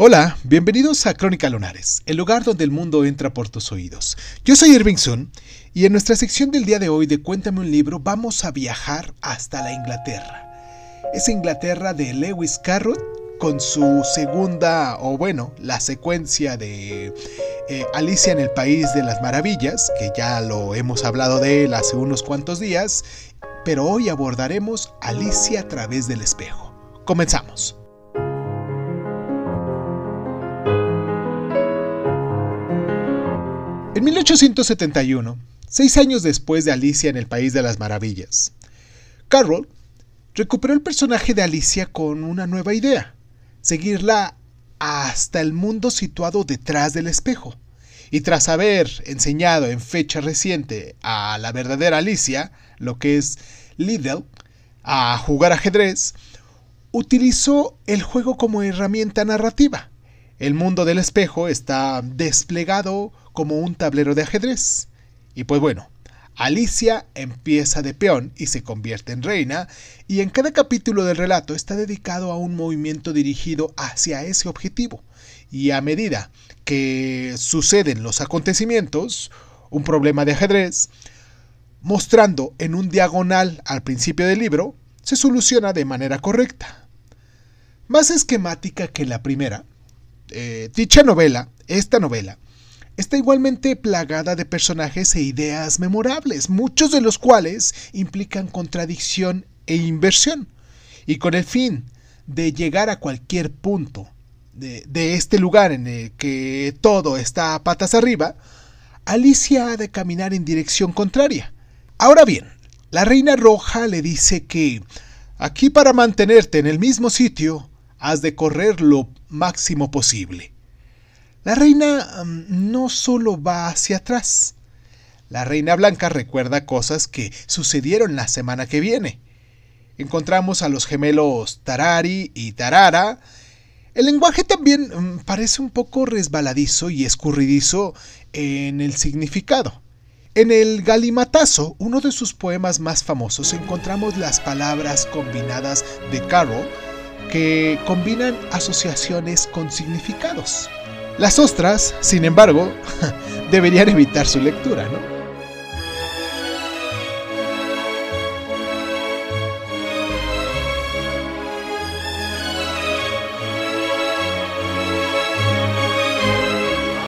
Hola, bienvenidos a Crónica Lunares, el lugar donde el mundo entra por tus oídos. Yo soy Irving Sun y en nuestra sección del día de hoy de Cuéntame un libro vamos a viajar hasta la Inglaterra. Es Inglaterra de Lewis Carroll con su segunda, o bueno, la secuencia de eh, Alicia en el País de las Maravillas, que ya lo hemos hablado de él hace unos cuantos días, pero hoy abordaremos Alicia a través del espejo. Comenzamos. En 1871, seis años después de Alicia en el País de las Maravillas, Carroll recuperó el personaje de Alicia con una nueva idea, seguirla hasta el mundo situado detrás del espejo. Y tras haber enseñado en fecha reciente a la verdadera Alicia, lo que es Liddell, a jugar ajedrez, utilizó el juego como herramienta narrativa. El mundo del espejo está desplegado como un tablero de ajedrez. Y pues bueno, Alicia empieza de peón y se convierte en reina, y en cada capítulo del relato está dedicado a un movimiento dirigido hacia ese objetivo. Y a medida que suceden los acontecimientos, un problema de ajedrez, mostrando en un diagonal al principio del libro, se soluciona de manera correcta. Más esquemática que la primera, eh, dicha novela, esta novela, está igualmente plagada de personajes e ideas memorables, muchos de los cuales implican contradicción e inversión. Y con el fin de llegar a cualquier punto de, de, este lugar en el que todo está a patas arriba, Alicia ha de caminar en dirección contraria. Ahora bien, la reina roja le dice que aquí para mantenerte en el mismo sitio has de correr lo máximo posible. La reina mm, no solo va hacia atrás. La reina blanca recuerda cosas que sucedieron la semana que viene. Encontramos a los gemelos Tarari y Tarara. El lenguaje también mm, parece un poco resbaladizo y escurridizo en el significado. En el Galimatazo, uno de sus poemas más famosos, encontramos las palabras combinadas de Carroll que combinan asociaciones con significados. Las ostras, sin embargo, deberían evitar su lectura, ¿no?